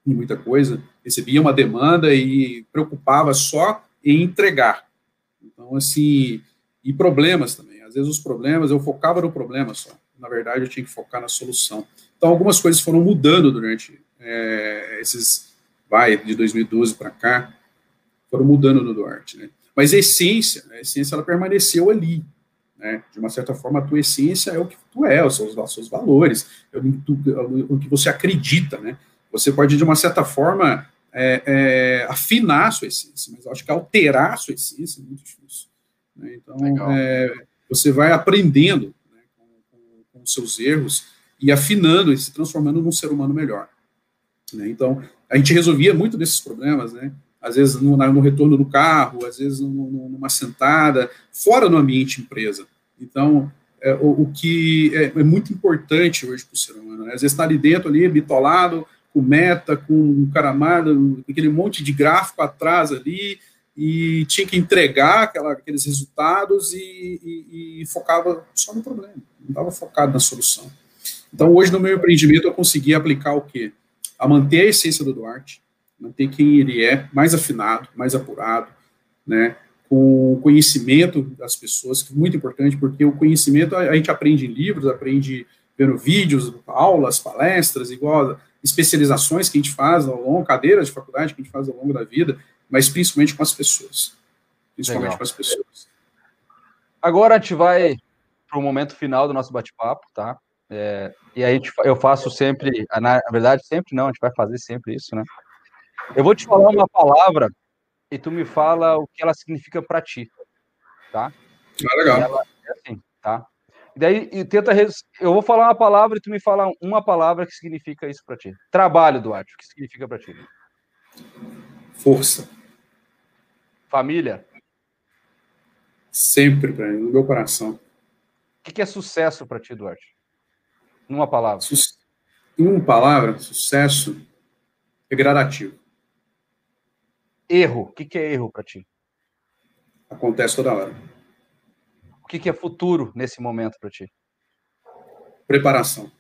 em muita coisa, recebia uma demanda e preocupava só em entregar. Então, assim, e problemas também. Às vezes os problemas, eu focava no problema só. Na verdade, eu tinha que focar na solução. Então, algumas coisas foram mudando durante é, esses vai, de 2012 para cá, foram mudando no Duarte, né? Mas a essência, a essência ela permaneceu ali, né? De uma certa forma, a tua essência é o que tu é, os seus, os seus valores, é o, que você acredita, né? Você pode, de uma certa forma, é, é, afinar a sua essência, mas eu acho que alterar a sua essência é muito difícil. Né? Então, é, você vai aprendendo né, com os seus erros e afinando e se transformando num ser humano melhor. Né? Então, a gente resolvia muito desses problemas, né? Às vezes no, no retorno do carro, às vezes numa sentada, fora no ambiente empresa. Então, é, o, o, que é, é, muito importante hoje para o ser humano. Né? Às vezes está ali dentro, ali, bitolado, com meta, com um caramado, aquele monte de gráfico atrás ali, e tinha que entregar aquela, aqueles resultados e, e, e, focava só no problema, não estava focado na solução. Então, hoje no meu empreendimento, eu consegui aplicar o quê? a manter a essência do Duarte, manter quem ele é, mais afinado, mais apurado, né, com o conhecimento das pessoas, que é muito importante, porque o conhecimento a, gente aprende em livros, aprende vendo vídeos, aulas, palestras, igual especializações que a gente faz ao longo, cadeiras de faculdade que a gente faz ao longo da vida, mas principalmente com as pessoas. Principalmente Legal. com as pessoas. Agora a gente vai para o momento final do nosso bate-papo, tá? É, e a gente, eu faço sempre, na verdade, sempre não, a gente vai fazer sempre isso, né? Eu vou te falar uma palavra e tu me fala o que ela significa para ti, tá? Ah, legal. Ela, é assim, tá? E daí e tenta eu vou falar uma palavra e tu me fala uma palavra que significa isso para ti. Trabalho, Duarte, o que significa para ti? Força. Família. Sempre para mim, no meu coração. O que é sucesso para ti, Duarte? Numa palavra. Su em uma palavra, sucesso é gradativo. Erro. O que é erro para ti? Acontece toda hora. O que é futuro nesse momento para ti? Preparação.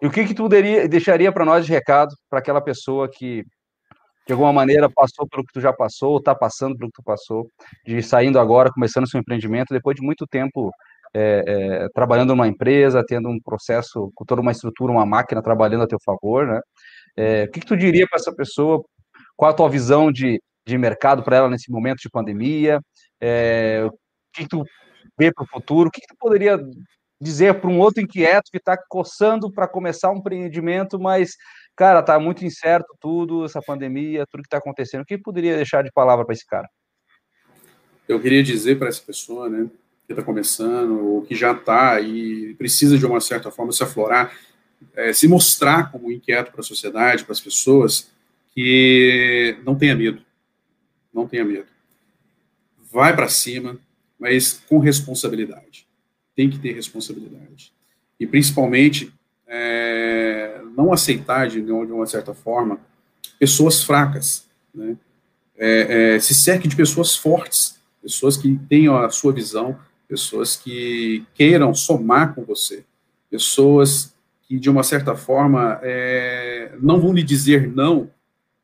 E o que que tu deria, deixaria para nós de recado para aquela pessoa que de alguma maneira passou pelo que tu já passou, está passando pelo que tu passou, de saindo agora, começando seu empreendimento, depois de muito tempo é, é, trabalhando numa empresa, tendo um processo, com toda uma estrutura, uma máquina trabalhando a teu favor, né? É, o que, que tu diria para essa pessoa? Qual a tua visão de, de mercado para ela nesse momento de pandemia? É, o que, tu vê para o futuro? O que, tu poderia dizer para um outro inquieto que está coçando para começar um empreendimento, mas, cara, tá muito incerto tudo, essa pandemia, tudo que está acontecendo. O que poderia deixar de palavra para esse cara? Eu queria dizer para essa pessoa, né, que está começando, ou que já está e precisa de uma certa forma se aflorar, é, se mostrar como inquieto para a sociedade, para as pessoas, que não tenha medo. Não tenha medo. Vai para cima, mas com responsabilidade. Tem que ter responsabilidade. E principalmente, é, não aceitar, de, de uma certa forma, pessoas fracas. Né? É, é, se cerque de pessoas fortes, pessoas que tenham a sua visão, pessoas que queiram somar com você, pessoas que, de uma certa forma, é, não vão lhe dizer não,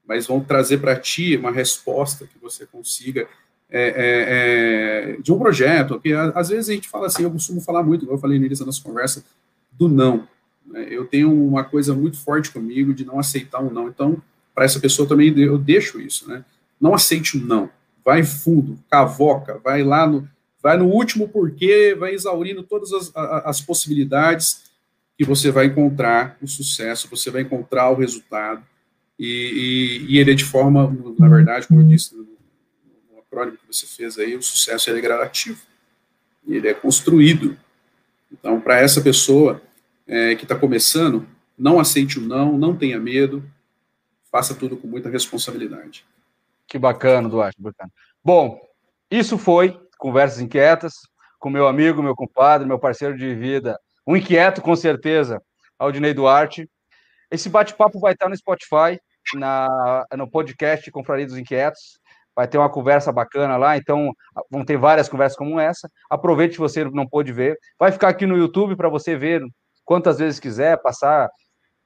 mas vão trazer para ti uma resposta que você consiga é, é, é de um projeto, que às vezes a gente fala assim, eu costumo falar muito, como eu falei no início da nossa conversa, do não. Né? Eu tenho uma coisa muito forte comigo de não aceitar um não. Então, para essa pessoa também eu deixo isso, né? Não aceite um não. Vai fundo, cavoca, vai lá no, vai no último porquê, vai exaurindo todas as, as possibilidades que você vai encontrar o sucesso, você vai encontrar o resultado, e, e, e ele é de forma, na verdade, como eu disse no, no acrônimo que você fez aí, o sucesso é gradativo, ele é construído. Então, para essa pessoa é, que está começando, não aceite o não, não tenha medo, faça tudo com muita responsabilidade. Que bacana, Duarte, bacana. Bom, isso foi Conversas Inquietas, com meu amigo, meu compadre, meu parceiro de vida, um inquieto, com certeza, Aldinei Duarte. Esse bate-papo vai estar no Spotify, na, no podcast Confraria dos Inquietos. Vai ter uma conversa bacana lá, então vão ter várias conversas como essa. Aproveite se você não pôde ver. Vai ficar aqui no YouTube para você ver quantas vezes quiser, passar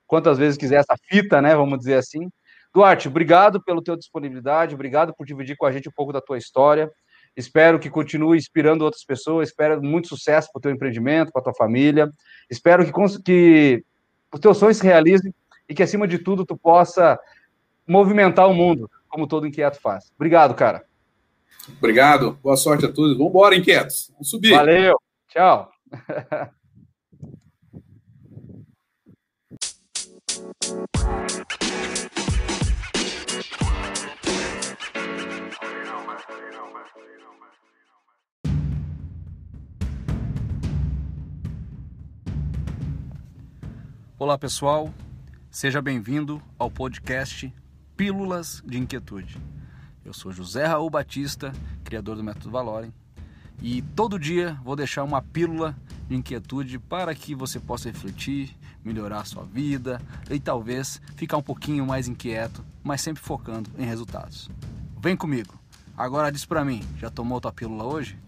quantas vezes quiser essa fita, né? Vamos dizer assim. Duarte, obrigado pela tua disponibilidade, obrigado por dividir com a gente um pouco da tua história. Espero que continue inspirando outras pessoas. Espero muito sucesso para o teu empreendimento, para a tua família. Espero que, que os teus sonhos se realizem e que, acima de tudo, tu possa movimentar o mundo, como todo inquieto faz. Obrigado, cara. Obrigado. Boa sorte a todos. Vamos embora, inquietos. Vamos subir. Valeu. Tchau. Olá pessoal, seja bem-vindo ao podcast Pílulas de Inquietude. Eu sou José Raul Batista, criador do Método Valorem, e todo dia vou deixar uma pílula de inquietude para que você possa refletir, melhorar a sua vida e talvez ficar um pouquinho mais inquieto, mas sempre focando em resultados. Vem comigo. Agora diz para mim, já tomou tua pílula hoje?